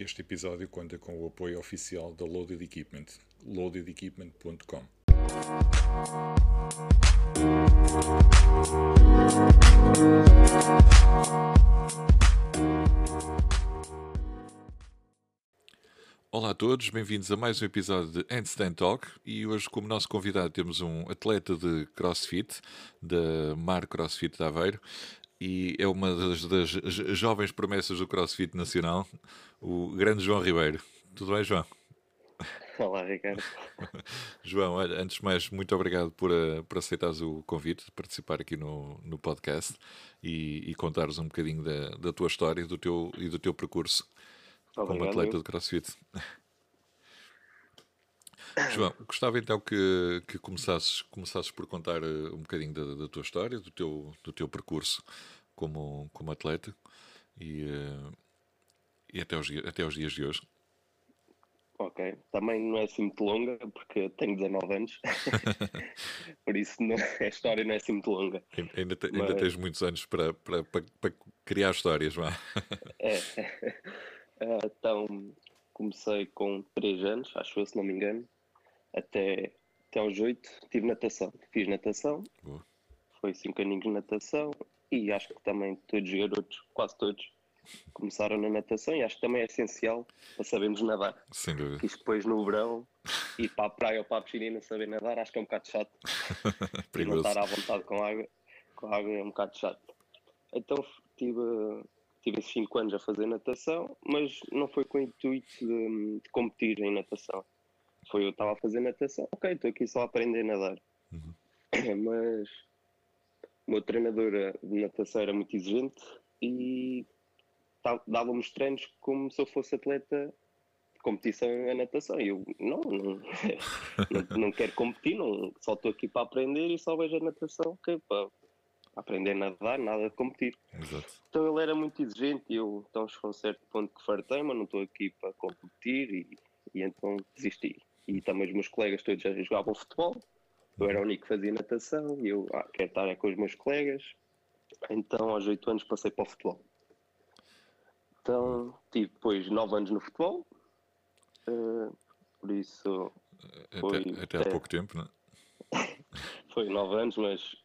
Este episódio conta com o apoio oficial da Loaded Equipment, loadedequipment.com. Olá a todos, bem-vindos a mais um episódio de Handstand Talk e hoje como nosso convidado temos um atleta de CrossFit, da Mar CrossFit de Aveiro e é uma das, das jovens promessas do CrossFit Nacional, o grande João Ribeiro. Tudo bem, João? Olá, Ricardo. João, olha, antes de mais, muito obrigado por, uh, por aceitares o convite de participar aqui no, no podcast e, e contares um bocadinho da, da tua história do teu, e do teu percurso obrigado, como atleta de CrossFit. João, gostava então que, que começasses, começasses por contar uh, um bocadinho da, da, tua história, do teu, do teu percurso como, como atleta e, uh, e até, os, até os dias de hoje. Ok, também não é assim muito longa, porque tenho 19 anos, por isso não, a história não é assim muito longa. Ainda, te, Mas... ainda tens muitos anos para, para, para, para criar histórias, vá. É, então comecei com 3 anos, acho eu, se não me engano, até, até aos 8 tive natação. Fiz natação, Boa. foi 5 aninhos de natação e acho que também todos os garotos, quase todos, começaram na natação e acho que também é essencial para sabermos nadar. Sem dúvida. E depois no verão, ir para a praia ou para a piscina e não saber nadar, acho que é um bocado chato. e não estar à vontade com água, com água é um bocado chato. Então tive, tive esses 5 anos a fazer natação, mas não foi com o intuito de, de competir em natação. Foi eu estava a fazer natação, ok, estou aqui só a aprender a nadar. Uhum. Mas o meu treinador de natação era muito exigente e dava-me os treinos como se eu fosse atleta de competição em natação. E eu, não, não, não, não, quero competir, não, só estou aqui para aprender e só vejo a natação okay, para aprender a nadar, nada de competir. Exato. Então ele era muito exigente e eu, então chegou a um certo ponto que fartei, mas não estou aqui para competir e, e então desisti. E também os meus colegas todos já jogavam futebol, eu era o único que fazia natação e eu ah, quero estar é com os meus colegas. Então aos 8 anos passei para o futebol. Então tive depois 9 anos no futebol, uh, por isso. Foi até, até, há pouco tempo, não é? foi 9 anos, mas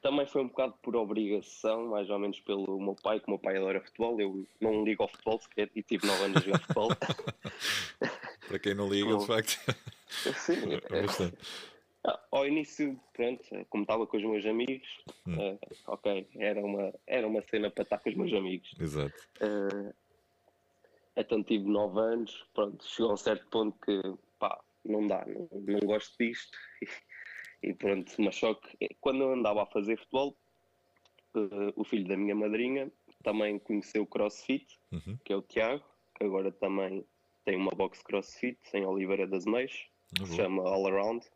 também foi um bocado por obrigação, mais ou menos pelo meu pai, que o meu pai adora futebol. Eu não ligo ao futebol sequer e tive 9 anos a jogar futebol. Para quem não liga, de facto. Sim, é bastante. Ah, ao início, pronto, como estava com os meus amigos, hum. uh, ok, era uma, era uma cena para estar com os meus amigos. Exato. Uh, então tive 9 anos, pronto, chegou a um certo ponto que, pá, não dá, não, não gosto disto. E, pronto, mas só que quando eu andava a fazer futebol, uh, o filho da minha madrinha também conheceu o CrossFit, uhum. que é o Tiago, que agora também tem uma box CrossFit em Oliveira das Meias, uhum. se chama All Around.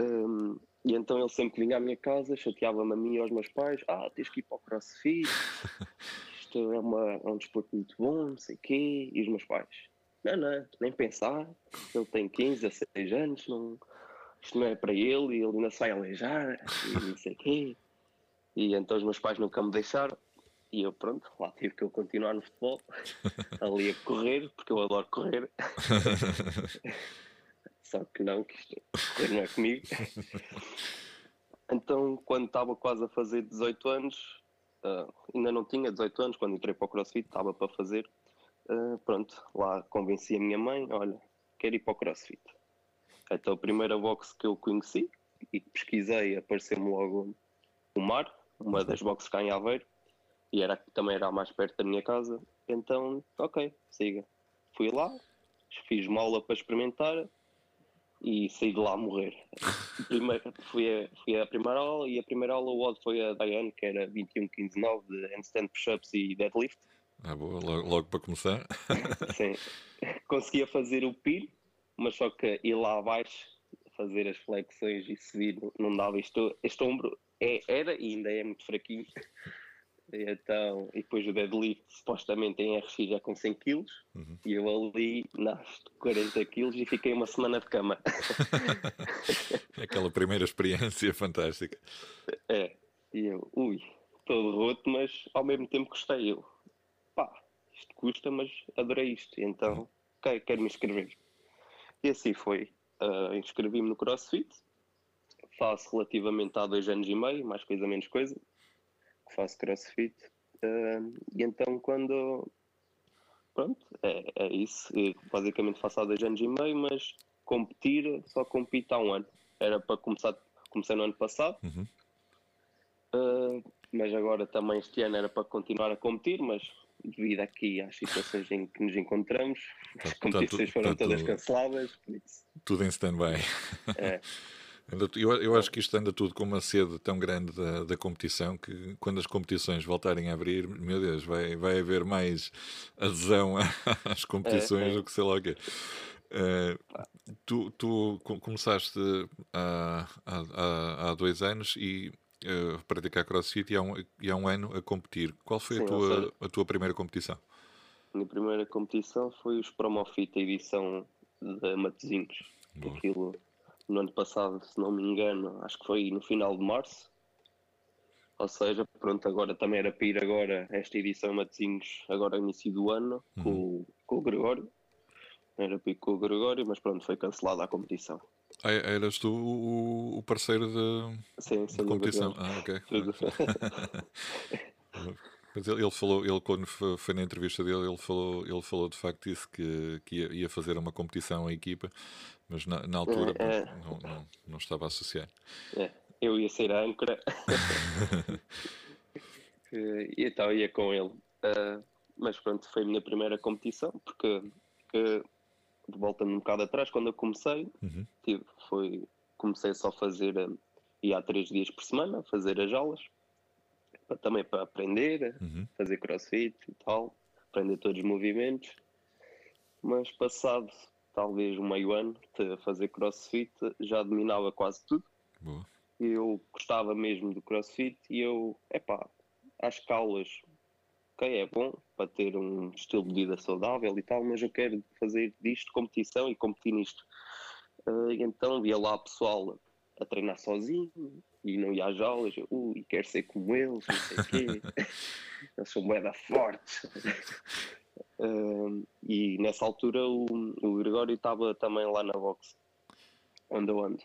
Um, e então ele sempre vinha à minha casa, chateava-me a mim e aos meus pais: Ah, tens que ir para o crossfit, isto é, uma, é um desporto muito bom, não sei o quê. E os meus pais: Não, não, nem pensar, ele tem 15, 16 anos, não, isto não é para ele, e ele ainda sai a aleijar, e não sei o quê. E então os meus pais nunca me deixaram. E eu, pronto, lá tive que eu continuar no futebol, ali a correr, porque eu adoro correr. Só que não, que isto não é comigo. Então, quando estava quase a fazer 18 anos, uh, ainda não tinha 18 anos, quando entrei para o CrossFit, estava para fazer. Uh, pronto, lá convenci a minha mãe: olha, quero ir para o CrossFit. Então, a primeira box que eu conheci e pesquisei, apareceu-me logo o Mar, uma das boxes cá em Aveiro, e era, também era mais perto da minha casa. Então, ok, siga. Fui lá, fiz uma aula para experimentar e saí de lá a morrer. Primeiro, fui, a, fui a primeira aula e a primeira aula o odd foi a Diane, que era 21, 15, 9 de handstand push-ups e deadlift. Ah, boa, logo, logo para começar. Sim. Conseguia fazer o PIN, mas só que ir lá abaixo, fazer as flexões e subir, não dava. Isto, este ombro é, era e ainda é muito fraquinho. E, então, e depois o deadlift, supostamente em RX já com 100 kg, uhum. e eu ali nasce 40 kg e fiquei uma semana de cama. Aquela primeira experiência fantástica. É, e eu, ui, todo roto, mas ao mesmo tempo gostei. Eu, pá, isto custa, mas adorei isto. Então, ok, quero me inscrever. E assim foi. Uh, Inscrevi-me no CrossFit. Faço relativamente há dois anos e meio, mais coisa menos coisa, faço CrossFit. Uh, e então quando pronto, é, é isso. Eu basicamente faço há dois anos e meio, mas competir só compito há um ano. Era para começar, comecei no ano passado. Uhum. Uh, mas agora também este ano era para continuar a competir, mas devido aqui às situações em que nos encontramos, as competições foram todas canceladas. Tudo em stand-by. É. Eu, eu, acho que isto anda tudo com uma sede tão grande da, da, competição que quando as competições voltarem a abrir, meu Deus, vai, vai haver mais adesão às competições é, é. do que sei lá o quê. Uh, tu, tu começaste há, há, há dois anos e uh, praticar crossfit e há, um, e há um ano a competir. Qual foi Sim, a, tua, a tua primeira competição? A minha primeira competição foi os Promofit, a edição de Matosinhos. Aquilo no ano passado, se não me engano, acho que foi no final de março. Ou seja, pronto, agora também era para ir agora esta edição Matosinhos, agora início do ano, uhum. com, com o Gregório. Era para ir com o Gregório, mas pronto, foi cancelada a competição. Ah, eras tu o, parceiro de, sim, sim, de competição? Ah, ok. Mas ele, ele, falou, ele quando foi na entrevista dele, ele falou, ele falou de facto isso, que, que ia, ia fazer uma competição em equipa, mas na, na altura é, é. Não, não, não, estava a associar. É, eu ia ser a âncora e então ia com ele. Uh, mas pronto, foi a minha primeira competição, porque que, voltando um bocado atrás, quando eu comecei, uhum. tive, foi, comecei só a fazer, uh, ia há três dias por semana, fazer as aulas, também para aprender, uhum. fazer crossfit e tal, aprender todos os movimentos. Mas passado talvez um meio ano de fazer crossfit, já dominava quase tudo. Boa. Eu gostava mesmo do crossfit e eu, epá, as aulas, ok, é bom para ter um estilo de vida saudável e tal, mas eu quero fazer disto competição e competir nisto. Uh, então via lá pessoal a treinar sozinho e não ia às aulas, eu, ui, quero ser como eles, não sei o quê, eu sou moeda forte. E nessa altura o, o Gregório estava também lá na box, onde eu ando.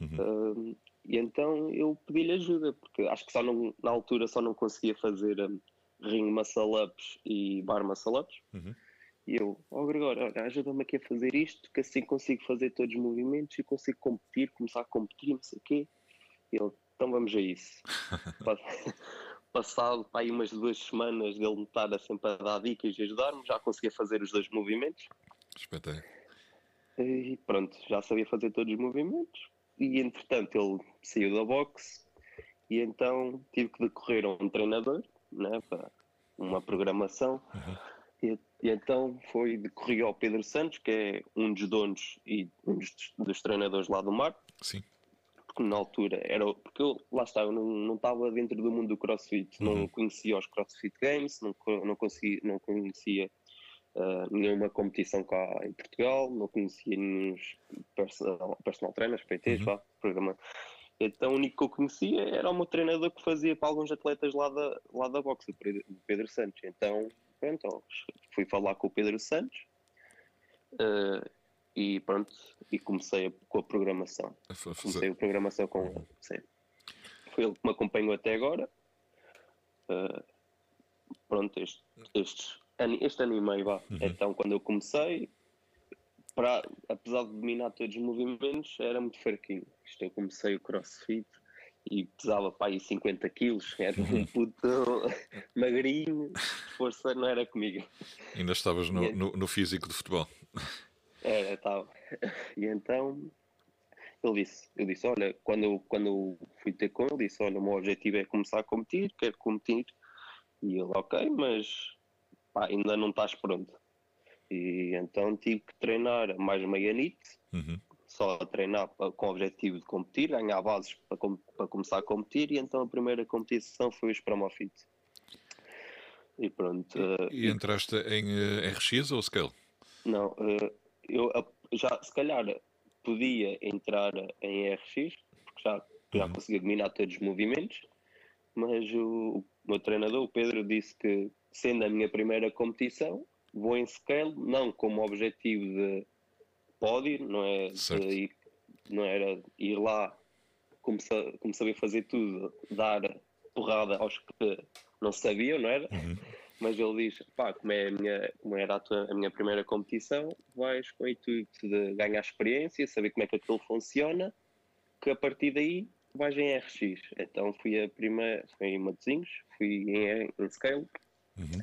Uhum. Uh, e então eu pedi-lhe ajuda, porque acho que só não, na altura só não conseguia fazer um, ring muscle ups e bar muscle ups. Uhum. E eu, ó oh, Gregório, ajuda-me aqui a fazer isto, que assim consigo fazer todos os movimentos e consigo competir, começar a competir, não sei o quê. Ele, então vamos a isso. passado aí umas duas semanas dele me estar a sempre a dar dicas e ajudar-me, já conseguia fazer os dois movimentos. Espetáculo. E pronto, já sabia fazer todos os movimentos. E entretanto ele saiu da boxe e então tive que decorrer a um treinador, né, para uma programação. Uhum. E, e, então foi decorri ao Pedro Santos, que é um dos donos e um dos, dos treinadores lá do mar. Sim porque na altura era. Porque eu, lá está, eu não, não estava dentro do mundo do crossfit, uhum. não conhecia os crossfit games, não, não, conseguia, não conhecia uh, nenhuma competição cá em Portugal, não conhecia nenhum personal, personal trainers, PTs, uhum. vá, programa. Então o único que eu conhecia era o meu treinador que fazia para alguns atletas lá da, lá da boxe, o Pedro Santos. Então, pronto, fui falar com o Pedro Santos. Uh, e pronto, e comecei a, com a programação. Comecei a programação com ele, sim. Foi ele que me acompanhou até agora. Uh, pronto, este, este, este ano e meio, vá. Uhum. Então, quando eu comecei, para, apesar de dominar todos os movimentos, era muito fraquinho. Isto, eu comecei o crossfit e pesava para aí 50 quilos, era um uhum. puto magrinho, força não era comigo. Ainda estavas no, no, no físico de futebol. Era, estava. E então ele disse, eu disse, olha, quando eu, quando eu fui ter com ele, disse, olha, o meu objetivo é começar a competir, quero competir. E ele, ok, mas pá, ainda não estás pronto. E então tive que treinar mais meia nit, uhum. só a treinar com o objetivo de competir, ganhar bases para, com, para começar a competir, e então a primeira competição foi o Spramofit. E pronto. E, uh, entraste em uh, eh, RX ou Scale? Não, uh, eu já se calhar podia entrar em RX, porque já, já uhum. conseguia dominar todos os movimentos, mas o, o meu treinador, o Pedro, disse que sendo a minha primeira competição, vou em scale, não como objetivo de pódio, não é ir, não era ir lá como, como saber fazer tudo, dar porrada aos que não sabiam, não era? Uhum. Mas ele diz, pá, como, é a minha, como era a, tua, a minha primeira competição, vais com o intuito de ganhar experiência, saber como é que aquilo funciona, que a partir daí vais em RX. Então fui a primeira, fui em Matosinhos, fui em, em Scale uhum.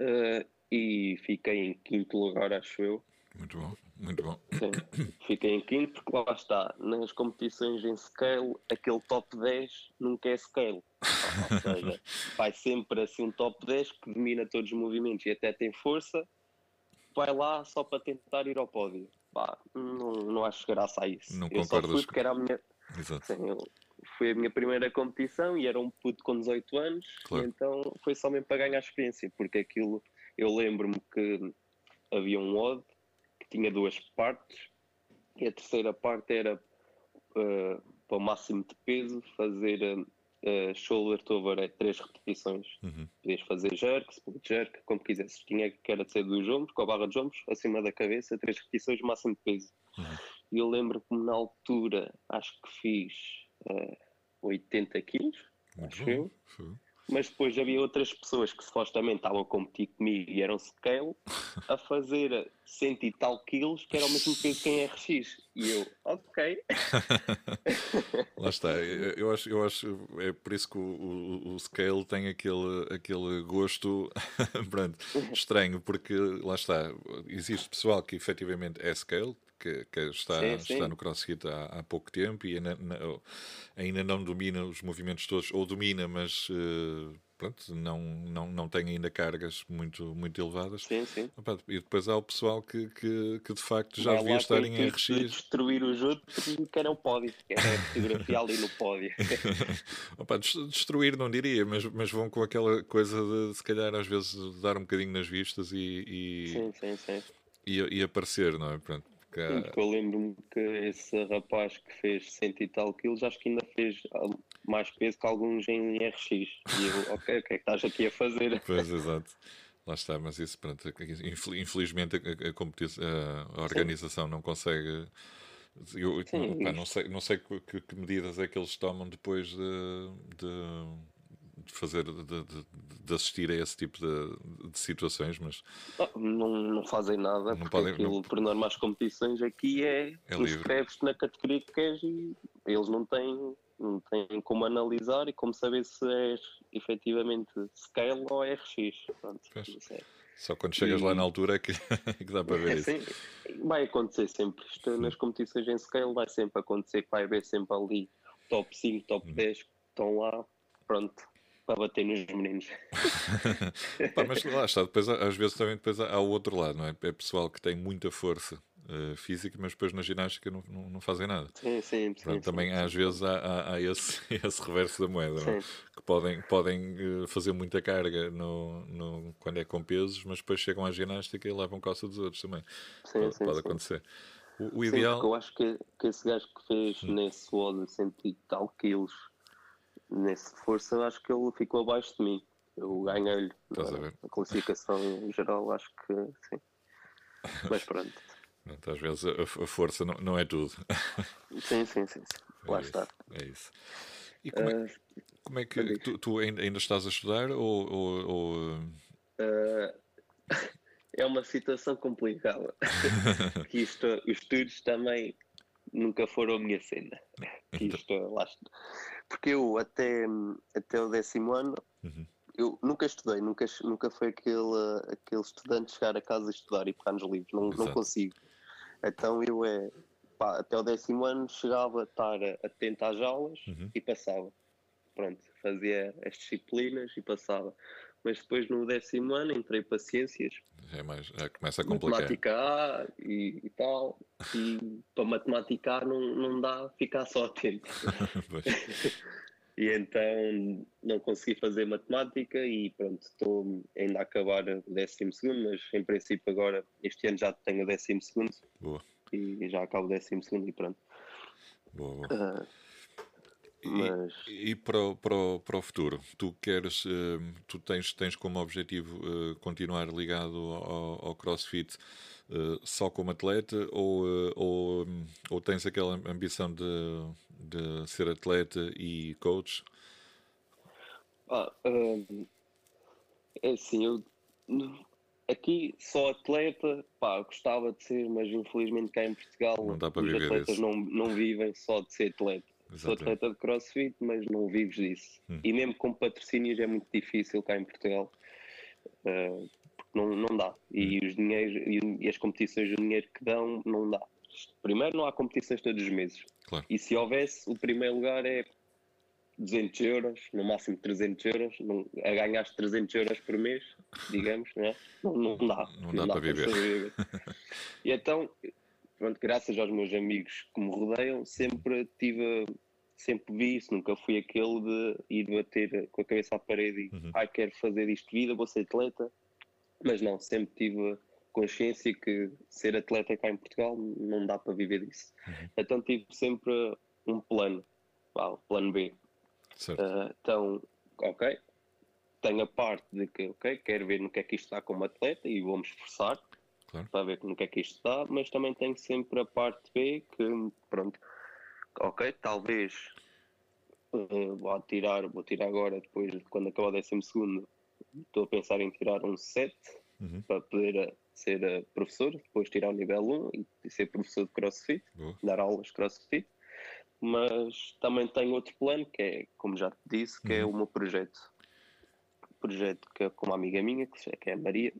uh, e fiquei em quinto lugar, acho eu. Muito bom, muito bom. Sim, fiquei em quinto porque lá está, nas competições em scale, aquele top 10 nunca é scale. Ou seja, vai sempre assim um top 10 que domina todos os movimentos e até tem força, vai lá só para tentar ir ao pódio. Bah, não, não acho graça a isso. Não eu só fui porque era a minha. Exato. Sim, eu... foi a minha primeira competição e era um puto com 18 anos, claro. então foi só mesmo para ganhar experiência, porque aquilo eu lembro-me que havia um odd tinha duas partes e a terceira parte era uh, para o máximo de peso fazer uh, shoulder to overhead, três repetições. Uhum. Podias fazer jerk, split jerk, como quisesse. Tinha que era de ser dos ombros, com a barra de ombros, acima da cabeça, três repetições, máximo de peso. Uhum. E eu lembro-me na altura, acho que fiz uh, 80 quilos, acho eu mas depois havia outras pessoas que supostamente estavam a competir comigo e eram scale a fazer cento e tal quilos que era o mesmo peso que em RX e eu, ok. Lá está, eu acho, eu acho é por isso que o, o, o scale tem aquele, aquele gosto estranho, porque lá está. Existe pessoal que efetivamente é scale que, que está, sim, sim. está no CrossFit há, há pouco tempo e ainda, ainda, não domina os movimentos todos, ou domina, mas uh, pronto, não, não, não tem ainda cargas muito, muito elevadas. Sim, sim. E depois há o pessoal que, que, que de facto já Vai devia estar em RX. destruir os outros que era o pódio, que era a fotografia ali no pódio. Opa, destruir não diria, mas, mas vão com aquela coisa de se calhar às vezes dar um bocadinho nas vistas e, e, sim, sim, sim. e, e aparecer, não é? Pronto. Sim, porque eu lembro-me que esse rapaz que fez cento e tal quilos, acho que ainda fez ah, mais peso que alguns em RX. E eu, ok, o que é que estás aqui a fazer? Pois, exato. Lá está, mas isso, pronto, infelizmente a, a, a organização Sim. não consegue. Eu, Sim, não sei, não sei que, que, medidas é que eles tomam depois de, de de fazer, de, de, de, assistir a esse tipo de, de situações, mas não, não fazem nada, não porque podem, aquilo, não... por norma, as competições aqui é, é tu escreves na categoria que queres e eles não têm, não têm como analisar e como saber se és efetivamente scale ou RX. Pronto, é. Só quando chegas e... lá na altura é que, é que dá para ver é, isso. Sim, vai acontecer sempre. Isto, nas competições em scale vai sempre acontecer que vai haver sempre ali top 5, top hum. 10 que estão lá. Pronto, para bater nos meninos. Pá, mas lá está, depois, às vezes também depois há o outro lado, não é? É pessoal que tem muita força uh, física, mas depois na ginástica não, não, não fazem nada. Sim, sim, Pronto, sim Também sim, às vezes há, há, há, esse, esse reverso da moeda, é? que podem, podem uh, fazer muita carga no, no, quando é com pesos, mas depois chegam à ginástica e levam costa dos outros também. Sim, pode, pode acontecer. O, o ideal. eu acho que, que esse gajo que fez hum. nesse WOD 100 e tal quilos nesse força, acho que ele ficou abaixo de mim. Eu ganhei-lhe a, classificação em geral, acho que sim. Mas pronto. Às vezes a, a força não, não, é tudo. Sim, sim, sim. sim. Lá é está. é isso. E como é, uh, como é que tu, tu, ainda estás a estudar ou. ou, ou... Uh, é uma situação complicada. que isto, os estudos também nunca foram a minha cena. Que isto, lá está porque eu até, até o décimo ano uhum. eu nunca estudei, nunca, nunca foi aquele, aquele estudante chegar a casa estudar e pegar nos livros, não, não consigo. Então eu é pá, até o décimo ano chegava a estar atento às aulas uhum. e passava. Pronto, fazia as disciplinas e passava. Mas depois no décimo ano entrei para ciências. É mais, já começa a complicar. Matemática A e, e tal. E para matemática A não, não dá ficar só atento. e então não consegui fazer matemática e pronto, estou ainda a acabar o décimo segundo, mas em princípio agora este ano já tenho o décimo segundo. Boa. E já acabo o décimo segundo e pronto. Boa, boa. Uh, Mas... E, e para, o, para, o, para o futuro, tu queres, uh, tu tens, tens como objetivo uh, continuar ligado ao, ao CrossFit uh, só como atleta ou, ou, ou tens aquela ambição de, de ser atleta e coach? Ah, é assim, eu aqui só atleta, pá, gostava de ser, mas infelizmente cá em Portugal não dá para os viver atletas isso. não, não vivem só de ser atleta. Sou atleta de crossfit, mas não vives disso. Hum. E mesmo com patrocínios é muito difícil cá em Portugal. Uh, não, não dá. E hum. os dinheiros e as competições, o dinheiro que dão, não dá. Primeiro, não há competições todos os meses. Claro. E se houvesse, o primeiro lugar é 200 euros, no máximo 300 euros, não, a ganhar 300 euros por mês, digamos, não, é? não, não dá. Não, não dá, dá, para viver. viver. e então, pronto, graças aos meus amigos que me rodeiam, sempre tive, sempre vi isso, nunca fui aquele de ir bater com a cabeça à parede e, uhum. ai, quero fazer isto de vida, vou ser atleta, mas não, sempre tive consciência que ser atleta cá em Portugal não dá para viver disso. Uhum. Então tive sempre um plano, plano B. Uh, então, ok, tenho a parte de que, ok, quero ver no que é que isto está como atleta e vou-me esforçar claro. para ver no que é que isto está, mas também tenho sempre a parte B que, pronto, ok, talvez uh, vou tirar, vou tirar agora, depois, quando acabar o décimo segundo, estou a pensar em tirar um 7 uhum. para poder uh, ser uh, professor, depois tirar o nível 1 e ser professor de crossfit, Boa. dar aulas de crossfit mas também tenho outro plano que é, como já te disse, que é uhum. é o meu projeto. Projeto que é com uma amiga minha, que é a Maria,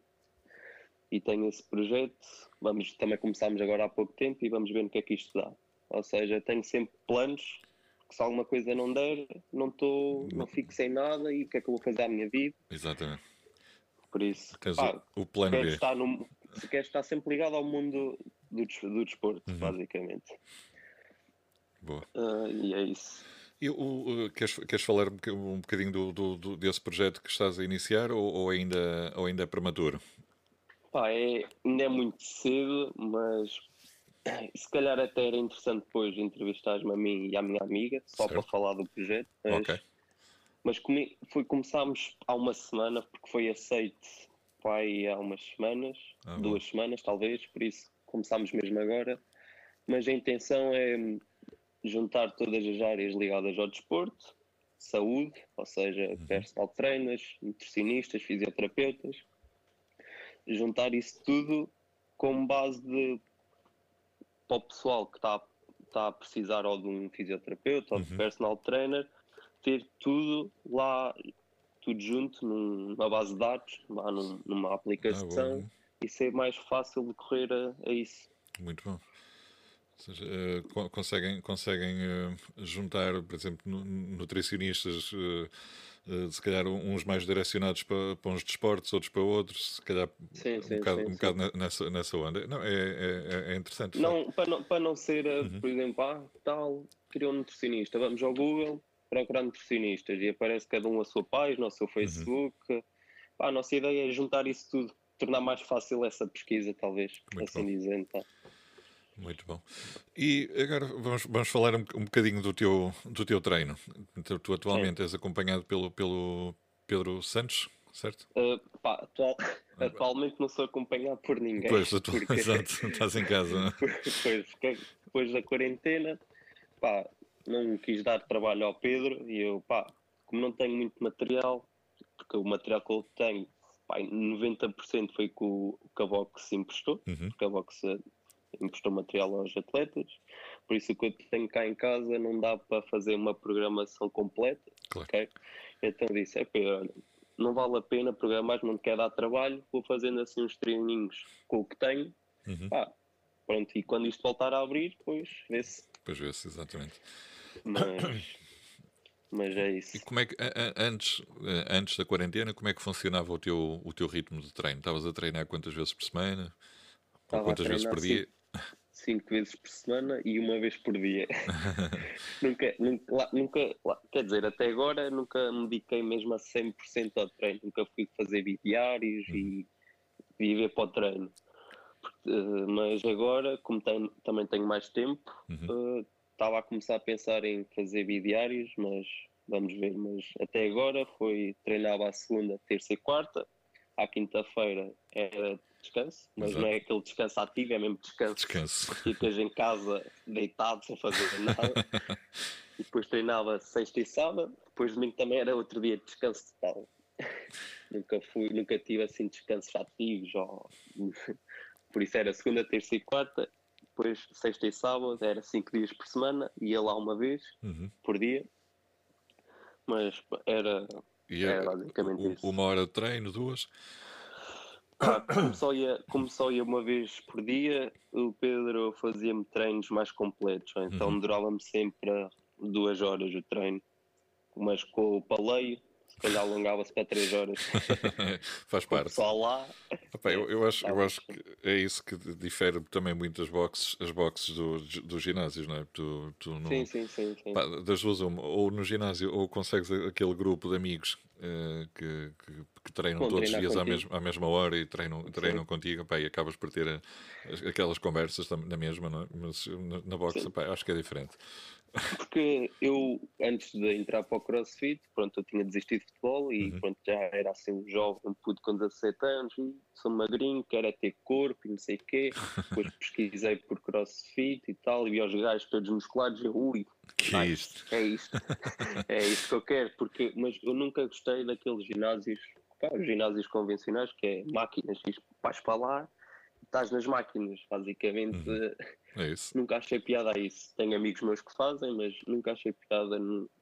e tenho esse projeto. Vamos, também começámos agora há pouco tempo e vamos ver no que é que isto dá. Ou seja, tenho sempre planos que se alguma coisa não der, não estou, não fico sem nada e o que é que eu vou fazer à minha vida. Exatamente. Por isso, pá, o, o plano B. Estar no, queres estar sempre ligado ao mundo do, do desporto, uhum. basicamente. Boa. Uh, e é isso. E o, queres, queres falar um bocadinho do, do, do, desse projeto que estás a iniciar ou, ou, ainda, ou ainda é prematuro? Pá, é, ainda é muito cedo, mas se calhar até era interessante depois entrevistares-me a mim e à minha amiga, só certo. para falar do projeto. Mas, okay. mas come, foi, começámos há uma semana, porque foi aceito pai, há umas semanas, ah, duas bom. semanas talvez, por isso começámos mesmo agora. Mas a intenção é juntar todas as áreas ligadas ao desporto, saúde, ou seja, uhum. personal trainers, nutricionistas, fisioterapeutas, juntar isso tudo com base de para o pessoal que está, está a precisar ou de um fisioterapeuta ou de uhum. personal trainer, ter tudo lá, tudo junto numa base de dados, lá numa aplicação ah, e ser mais fácil de correr a, a isso. Muito bom seja, uh, conseguem, conseguem uh, juntar, por exemplo, nutricionistas, uh, se calhar uns mais direcionados para, para uns desportos, outros para outros, se calhar sim, sim, um bocado, sim, um bocado nessa, nessa onda. Não, é, é, é interessante. Não para, não, para não ser, uhum. por exemplo, ah, tal, queria um nutricionista, vamos ao Google procurar nutricionistas e aparece cada um a sua página, ao seu uhum. Facebook. Uhum. A nossa ideia é juntar isso tudo, tornar mais fácil essa pesquisa, talvez, Muito assim bom. dizendo. Tá? Muito bom. E agora vamos, vamos falar um, um bocadinho do teu, do teu treino. Então, tu atualmente Sim. és acompanhado pelo, pelo Pedro Santos, certo? Uh, pá, atual, atualmente não sou acompanhado por ninguém. Pois, atu... porque... exato, estás em casa. Pois, depois da quarentena, pá, não quis dar trabalho ao Pedro e eu, pá, como não tenho muito material, porque o material que eu tenho, pá, 90% foi que o, o Cavox emprestou, uhum. o Cavox emprestou material aos atletas, por isso o que eu tenho cá em casa não dá para fazer uma programação completa. Claro. Okay? Então disse, é olha, não vale a pena programar, não quer dar trabalho, vou fazendo assim uns treininhos com o que tenho. Uhum. Ah, pronto, e quando isto voltar a abrir, depois vê-se. Depois vê-se, exatamente. Mas, mas é isso. E como é que, antes, antes da quarentena, como é que funcionava o teu, o teu ritmo de treino? Estavas a treinar quantas vezes por semana? Ou quantas vezes por dia? Cinco vezes por semana e uma vez por dia. nunca, nunca, nunca, quer dizer, até agora nunca me dediquei mesmo a 100% ao treino, nunca fui fazer diários uhum. e viver para o treino. Uh, mas agora, como também tenho mais tempo, uhum. uh, estava a começar a pensar em fazer bidiários, mas vamos ver. Mas até agora foi treinava à segunda, terça e quarta. À quinta-feira era descanso, mas Exato. não é aquele descanso ativo, é mesmo descanso. Descanso. Ficas em casa deitado sem fazer nada. e depois treinava sexta e sábado, depois domingo também era outro dia de descanso total. nunca fui, nunca tive assim descansos ativos, ou... por isso era segunda, terça e quarta, depois sexta e sábado, era cinco dias por semana, ia lá uma vez uhum. por dia, mas era, e era basicamente o, isso. Uma hora de treino, duas? Como, só ia, como só ia uma vez por dia, o Pedro fazia-me treinos mais completos, então uhum. durava-me sempre duas horas o treino, mas com o paleio calhar alongava-se para 3 horas. Faz parte. Só lá. Opa, eu, eu, acho, eu acho que é isso que difere também muito as boxes, as boxes do, dos ginásios, não é? Tu, tu não, sim, sim, sim. sim. Pá, das duas, uma, ou no ginásio, ou consegues aquele grupo de amigos uh, que, que, que, treinam todos os dias à mesma, à mesma hora e treinam, treinam contigo, pá, e acabas por ter a, aquelas conversas na mesma, não é? Mas na, na boxe, pá, acho que é diferente. Porque eu, antes de entrar para o CrossFit, pronto, eu tinha desistido de futebol e uhum. pronto, já era assim um jovem, um puto com 17 anos, sou magrinho, quero é ter corpo e não sei o quê. Depois pesquisei por CrossFit e tal, e vi os gajos todos musculados e ui, que é isto? É isto. é isto que eu quero, porque, mas eu nunca gostei daqueles ginásios, pá, os ginásios convencionais, que é máquinas, vais para lá, estás nas máquinas, basicamente. Uhum é isso. Nunca achei piada a isso. Tenho amigos meus que fazem, mas nunca achei piada,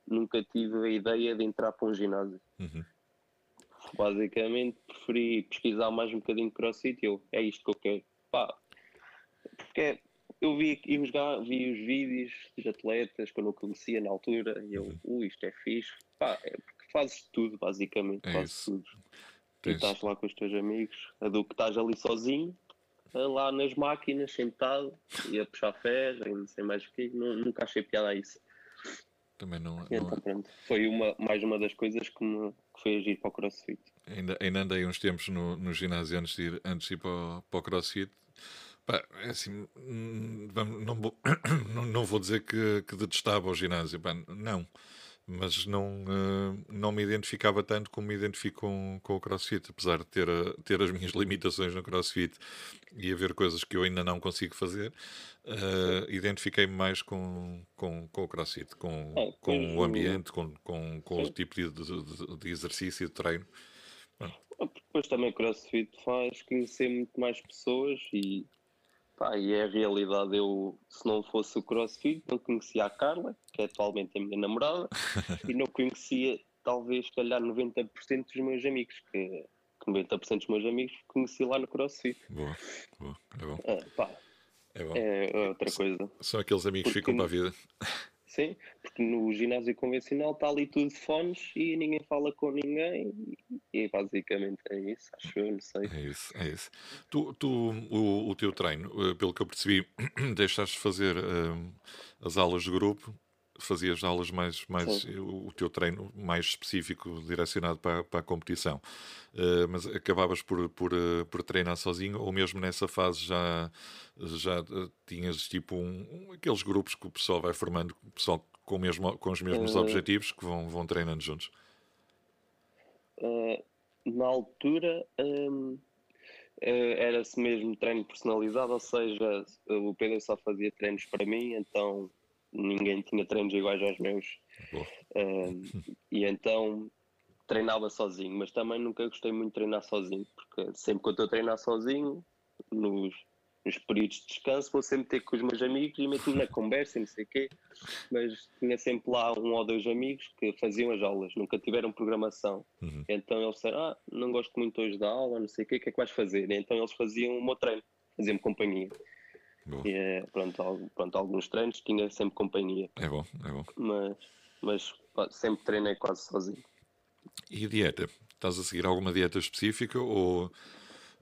nunca tive a ideia de entrar para um ginásio. Uhum. Basicamente, preferi pesquisar mais um bocadinho crossfit e eu, é isto que eu quero. Pá, porque eu vi, vi, vi os vídeos dos atletas que eu não conhecia na altura e eu, uhum. uh, isto é fixe. Pá, é porque fazes tudo, basicamente, é fazes isso. tudo. Tu estás lá com os teus amigos, a do que estás ali sozinho, lá nas máquinas, sentado, e a puxar ferro e não sei mais o que, nunca achei piada a isso. Também não. Então, não... Pronto, foi uma, mais uma das coisas que me que foi agir para o crossfit. Ainda, ainda andei uns tempos no, no ginásio antes de ir, antes de ir para, para o crossfit. Pá, é assim, hum, não, vou, não, não vou dizer que, que detestava o ginásio, pá, não mas não, uh, não me identificava tanto como me identifico com, com o CrossFit, apesar de ter, a, ter as minhas limitações no CrossFit e haver coisas que eu ainda não consigo fazer, uh, identifiquei-me mais com, com, com o CrossFit, com, é, com o ambiente, com, com, com o tipo de, de, de exercício e de treino. Depois também o CrossFit faz conhecer muito mais pessoas e Pá, e é a realidade. Eu, se não fosse o CrossFit, não conhecia a Carla, que é atualmente a minha namorada, e não conhecia, talvez, se calhar, 90% dos meus amigos, que 90% dos meus amigos conheci lá no CrossFit. Boa, boa, é bom. Ah, pá, é, bom. é outra coisa. São aqueles amigos que ficam para a vida. Sim, porque no ginásio convencional está ali tudo de fones e ninguém fala com ninguém e, basicamente é isso, acho eu, não sei. É isso, é isso. Tu, tu o, o teu treino, eh, pelo que eu percebi, deixaste fazer uh, as aulas de grupo, fazias aulas mais, mais o teu treino mais específico direcionado para, para a competição. Uh, mas acabavas por, por, uh, por treinar sozinho ou mesmo nessa fase já já uh, tinhas tipo um, aqueles grupos que o pessoal vai formando, o pessoal com, mesmo, com os mesmos objetivos que vão, vão treinando juntos? na altura um, era-se mesmo treino personalizado, ou seja, o Pedro só fazia treinos para mim, então ninguém tinha treinos iguais aos meus. e então treinava sozinho, mas também nunca gostei muito de treinar sozinho, porque sempre que eu estou a treinar sozinho, nos, nos períodos de descanso, vou sempre ter com os meus amigos e meto na conversa e não sei o quê, mas tinha sempre lá um ou dois amigos que faziam as aulas, nunca tiveram programação. Uhum. Então eles disseram, ah, não gosto muito hoje da aula, não sei o quê, o que é que vais fazer? E então eles faziam o meu treino, faziam-me companhia. E, é, pronto, pronto, alguns treinos tinha sempre companhia. É bom, é bom. Mas, mas sempre treinei quase sozinho. E dieta? Estás a seguir alguma dieta específica ou.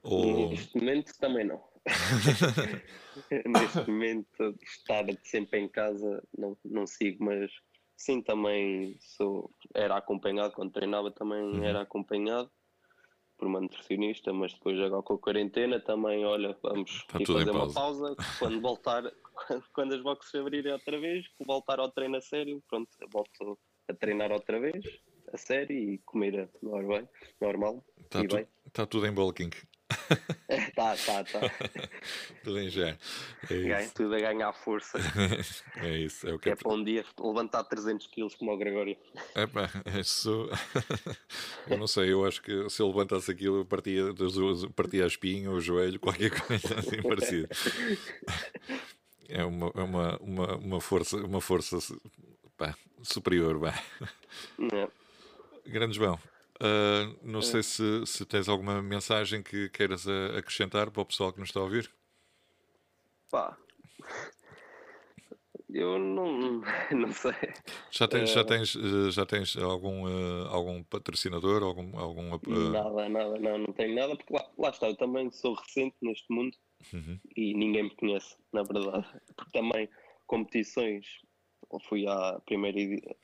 ou... Neste momento também não. Neste momento, estar sempre em casa não, não sigo, mas sim, também sou. Era acompanhado quando treinava, também uhum. era acompanhado por uma nutricionista, mas depois agora com a quarentena também, olha, vamos fazer uma pausa. Quando voltar, quando as boxes abrirem outra vez, voltar ao treino a sério, pronto, volto a treinar outra vez, a sério e comer normal. normal Está tu, tá tudo em bulking. tá, tá, tá. tudo em já. É tudo a ganhar força. é isso. É, o que, que é, é para um dia levantar 300 quilos como o Gregório. É pá, isso. eu não sei, eu acho que se eu levantasse aquilo, eu partia, partia a espinha, o joelho, qualquer coisa assim parecida. É uma, é uma, uma, uma força, uma força pá, superior. Pá. É. Grande João, Uh, não é. sei se, se tens alguma mensagem que queiras acrescentar para o pessoal que nos está a ouvir. Pá, eu não, não sei. Já tens, já ah, tens, ah, já tens algum, algum patrocinador? Algum, algum, Nada, nada, não, não tenho nada, porque lá, lá está, eu também sou recente neste mundo uhum. e ninguém me conhece, na verdade. Porque também competições fui à primeira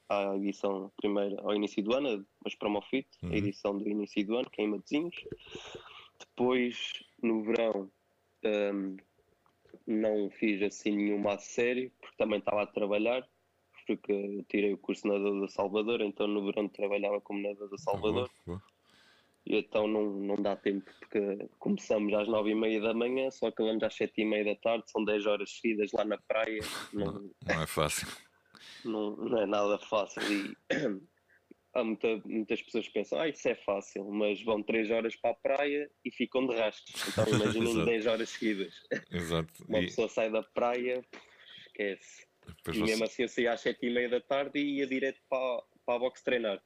à edição primeira, ao início do ano, mas Promofit, uhum. a edição do início do ano, que é em Matosinhos. Depois, no verão, um, não fiz assim nenhuma a série, porque também estava a trabalhar, porque tirei o curso nadador do Salvador, então no verão trabalhava como nadador do Salvador. E então não, não dá tempo, porque começamos às nove e meia da manhã, só acabamos às sete e meia da tarde, são dez horas seguidas lá na praia. Não, não é fácil não, não é nada fácil e há muita, muitas pessoas que pensam, ah, isso é fácil, mas vão 3 horas para a praia e ficam de rascos. Então imaginem 10 horas seguidas. Exato. Uma e... pessoa sai da praia, esquece. Depois e mesmo você... assim eu saía às 7 e meia da tarde e ia direto para, para a box treinar.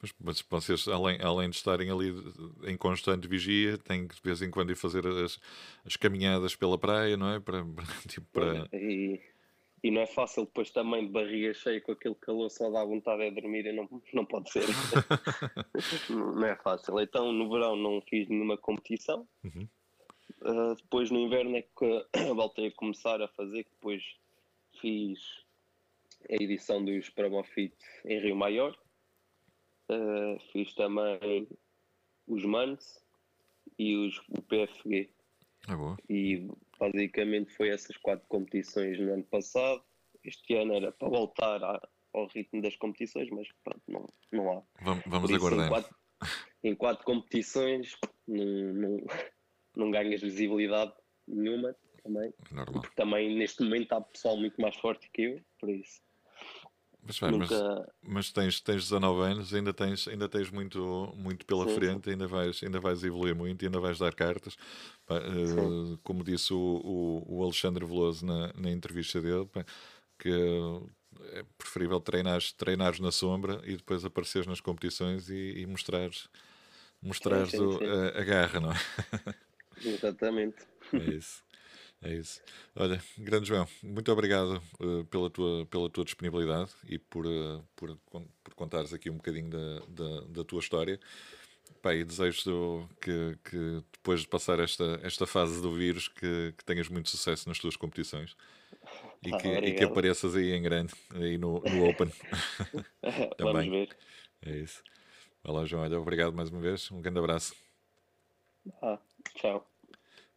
Mas, mas vocês, além, além de estarem ali em constante vigia, têm que de vez em quando ir fazer as, as caminhadas pela praia, não é? Para, tipo, para... E e não é fácil depois também de barriga cheia com aquele calor só dá vontade de dormir e não, não pode ser. não é fácil. Então no verão não fiz nenhuma competição. Uhum. Uh, depois no inverno é que voltei a começar a fazer, depois fiz a edição dos Promofit em Rio Maior. Uh, fiz também os Mans e os, o PFG. É boa. E Basicamente foi essas quatro competições no ano passado. Este ano era para voltar ao ritmo das competições, mas pronto, não, não há. Vamos, vamos aguardar. Em quatro, em quatro competições não, não, não ganhas visibilidade nenhuma também. Normal. Porque também neste momento há pessoal muito mais forte que eu, por isso. Mas, bem, Nunca... mas, mas, tens, tens 19 anos, ainda tens, ainda tens muito, muito pela sim, frente, sim. Ainda, vais, ainda vais evoluir muito, ainda vais dar cartas. Uh, como disse o, o, o, Alexandre Veloso na, na entrevista dele, que é preferível treinares, treinares na sombra e depois apareceres nas competições e, e mostrares, mostrares sim, o, a, a, garra, não é? Exatamente. É isso. É isso. Olha, grande João, muito obrigado uh, pela, tua, pela tua disponibilidade e por, uh, por, por contares aqui um bocadinho da, da, da tua história. Pá, e desejo que, que depois de passar esta, esta fase do vírus que, que tenhas muito sucesso nas tuas competições e, ah, que, e que apareças aí em grande, aí no, no Open. Também. Vamos ver. É isso. Olá, João. Olha, obrigado mais uma vez. Um grande abraço. Ah, tchau.